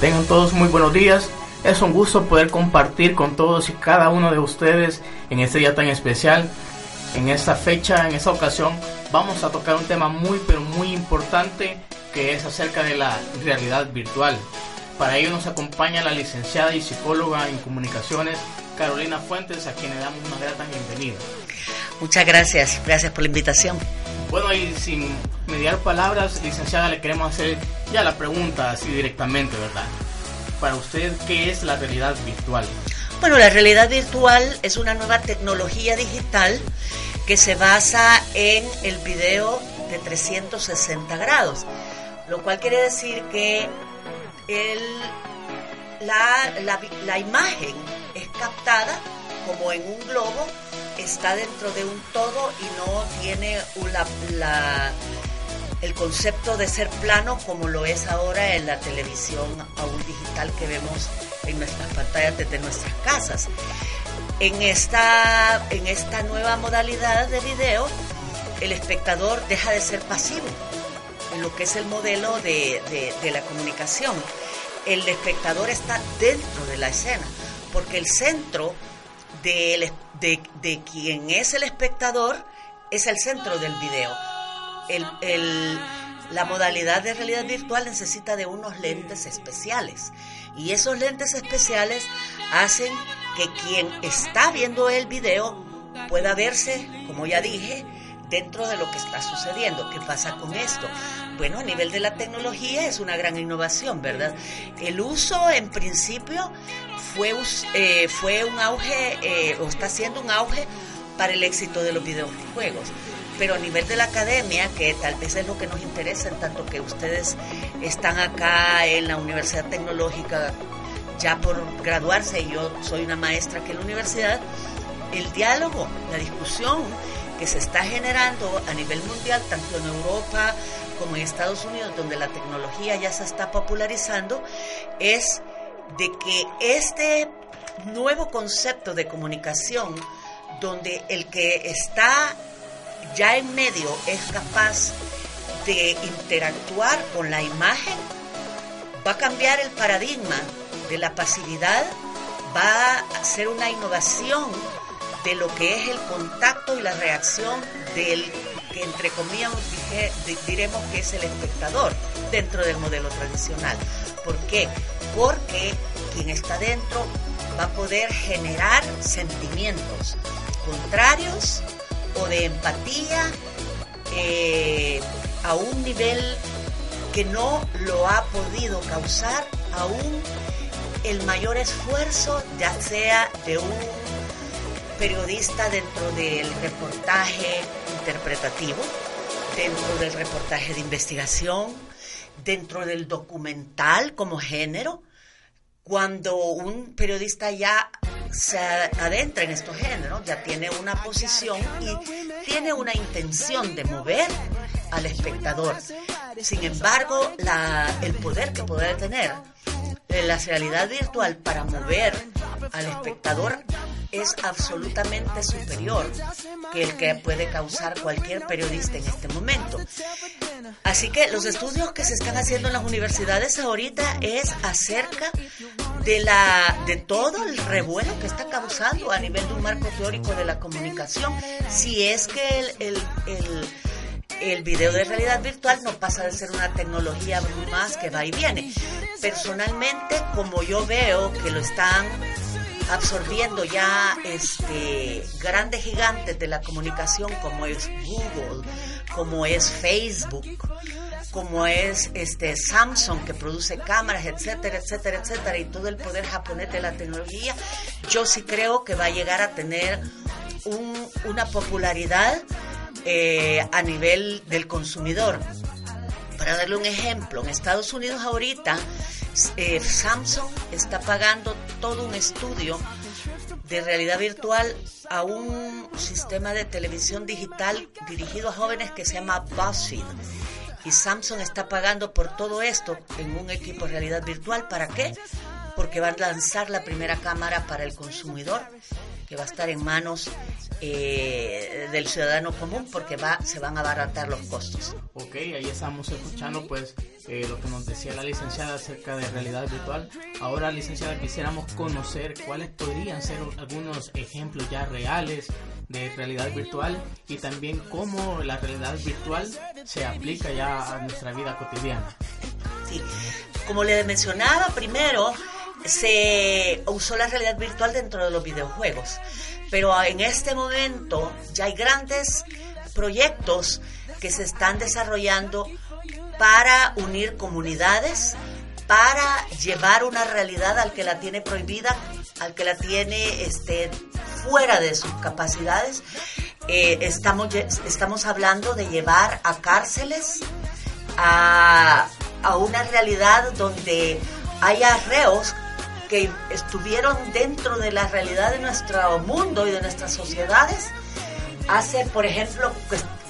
Tengan todos muy buenos días. Es un gusto poder compartir con todos y cada uno de ustedes en este día tan especial. En esta fecha, en esta ocasión, vamos a tocar un tema muy pero muy importante que es acerca de la realidad virtual. Para ello nos acompaña la licenciada y psicóloga en comunicaciones Carolina Fuentes, a quien le damos una grata bienvenida. Muchas gracias, gracias por la invitación. Bueno, y sin mediar palabras, licenciada, le queremos hacer ya la pregunta así directamente, ¿verdad? Para usted, ¿qué es la realidad virtual? Bueno, la realidad virtual es una nueva tecnología digital que se basa en el video de 360 grados, lo cual quiere decir que el, la, la, la imagen es captada como en un globo está dentro de un todo y no tiene la, el concepto de ser plano como lo es ahora en la televisión aún digital que vemos en nuestras pantallas desde nuestras casas. En esta, en esta nueva modalidad de video, el espectador deja de ser pasivo en lo que es el modelo de, de la comunicación. El espectador está dentro de la escena, porque el centro de, de, quien es el espectador es el centro del video. la modalidad de realidad virtual necesita de unos lentes especiales y esos lentes especiales hacen que quien está viendo el video pueda verse, como ya dije, dentro de lo que está sucediendo. ¿Qué pasa con esto? Bueno, a nivel de la tecnología es una gran innovación, ¿verdad? El uso en principio fue, eh, fue un auge, eh, o está siendo un auge para el éxito de los videojuegos. Pero a nivel de la academia, que tal vez es lo que nos interesa, en tanto que ustedes están acá en la Universidad Tecnológica ya por graduarse, yo soy una maestra aquí en la universidad, el diálogo, la discusión que se está generando a nivel mundial, tanto en Europa como en Estados Unidos, donde la tecnología ya se está popularizando, es de que este nuevo concepto de comunicación, donde el que está ya en medio es capaz de interactuar con la imagen, va a cambiar el paradigma de la pasividad, va a ser una innovación de lo que es el contacto y la reacción del que entre comillas diremos que es el espectador dentro del modelo tradicional. ¿Por qué? Porque quien está dentro va a poder generar sentimientos contrarios o de empatía eh, a un nivel que no lo ha podido causar aún el mayor esfuerzo, ya sea de un periodista dentro del reportaje interpretativo, dentro del reportaje de investigación, dentro del documental como género, cuando un periodista ya se adentra en estos géneros, ya tiene una posición y tiene una intención de mover al espectador. Sin embargo, el poder que puede tener la realidad virtual para mover al espectador es absolutamente superior que el que puede causar cualquier periodista en este momento. Así que los estudios que se están haciendo en las universidades ahorita es acerca de la de todo el revuelo que está causando a nivel de un marco teórico de la comunicación, si es que el, el, el el video de realidad virtual no pasa de ser una tecnología más que va y viene. Personalmente, como yo veo que lo están absorbiendo ya este grandes gigantes de la comunicación como es Google, como es Facebook, como es este Samsung que produce cámaras, etcétera, etcétera, etcétera, y todo el poder japonés de la tecnología, yo sí creo que va a llegar a tener una popularidad eh, a nivel del consumidor. Para darle un ejemplo, en Estados Unidos ahorita eh, Samsung está pagando todo un estudio de realidad virtual a un sistema de televisión digital dirigido a jóvenes que se llama BuzzFeed. Y Samsung está pagando por todo esto en un equipo de realidad virtual. ¿Para qué? Porque va a lanzar la primera cámara para el consumidor, que va a estar en manos eh, del ciudadano común porque va, se van a abaratar los costos. Ok, ahí estamos escuchando pues eh, lo que nos decía la licenciada acerca de realidad virtual. Ahora, licenciada, quisiéramos conocer cuáles podrían ser algunos ejemplos ya reales de realidad virtual y también cómo la realidad virtual se aplica ya a nuestra vida cotidiana. Sí, como le mencionaba primero, se usó la realidad virtual dentro de los videojuegos, pero en este momento ya hay grandes proyectos que se están desarrollando para unir comunidades, para llevar una realidad al que la tiene prohibida, al que la tiene este, fuera de sus capacidades. Eh, estamos, estamos hablando de llevar a cárceles a, a una realidad donde haya reos que estuvieron dentro de la realidad de nuestro mundo y de nuestras sociedades hace, por ejemplo,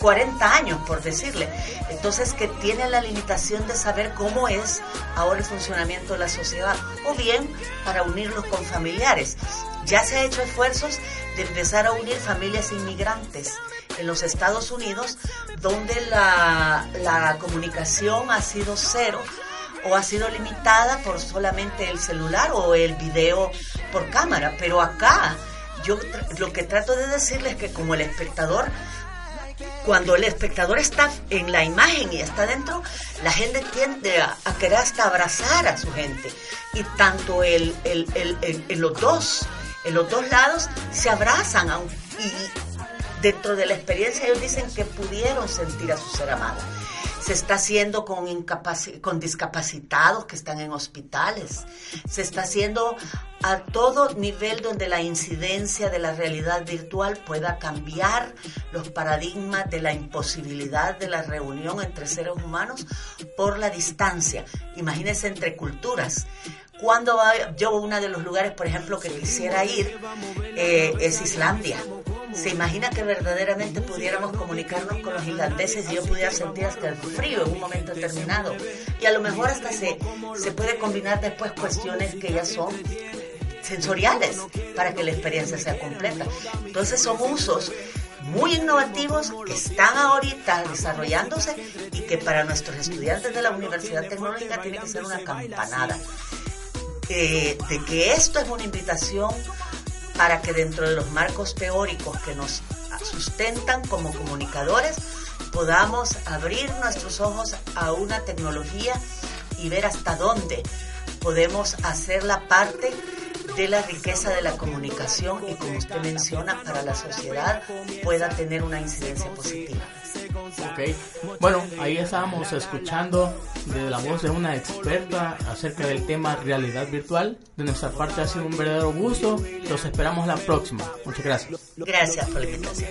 40 años, por decirle. Entonces, que tiene la limitación de saber cómo es ahora el funcionamiento de la sociedad, o bien para unirlos con familiares. Ya se ha hecho esfuerzos de empezar a unir familias inmigrantes en los Estados Unidos, donde la, la comunicación ha sido cero o ha sido limitada por solamente el celular o el video por cámara. Pero acá yo lo que trato de decirles es que como el espectador cuando el espectador está en la imagen y está dentro, la gente tiende a, querer hasta abrazar a su gente. Y tanto el, en los dos, en los dos lados se abrazan y dentro de la experiencia ellos dicen que pudieron sentir a su ser amado se está haciendo con, con discapacitados que están en hospitales, se está haciendo a todo nivel donde la incidencia de la realidad virtual pueda cambiar los paradigmas de la imposibilidad de la reunión entre seres humanos por la distancia. Imagínense entre culturas. Cuando yo uno de los lugares, por ejemplo, que quisiera ir eh, es Islandia ¿Se imagina que verdaderamente pudiéramos comunicarnos con los islandeses y yo pudiera sentir hasta el frío en un momento determinado? Y a lo mejor hasta se, se puede combinar después cuestiones que ya son sensoriales para que la experiencia sea completa. Entonces son usos muy innovativos que están ahorita desarrollándose y que para nuestros estudiantes de la Universidad Tecnológica tiene que ser una campanada. Eh, de que esto es una invitación para que dentro de los marcos teóricos que nos sustentan como comunicadores podamos abrir nuestros ojos a una tecnología y ver hasta dónde podemos hacer la parte de la riqueza de la comunicación y como usted menciona para la sociedad pueda tener una incidencia positiva. Ok, bueno, ahí estábamos escuchando de la voz de una experta acerca del tema realidad virtual. De nuestra parte ha sido un verdadero gusto. Los esperamos la próxima. Muchas gracias. Gracias por la invitación.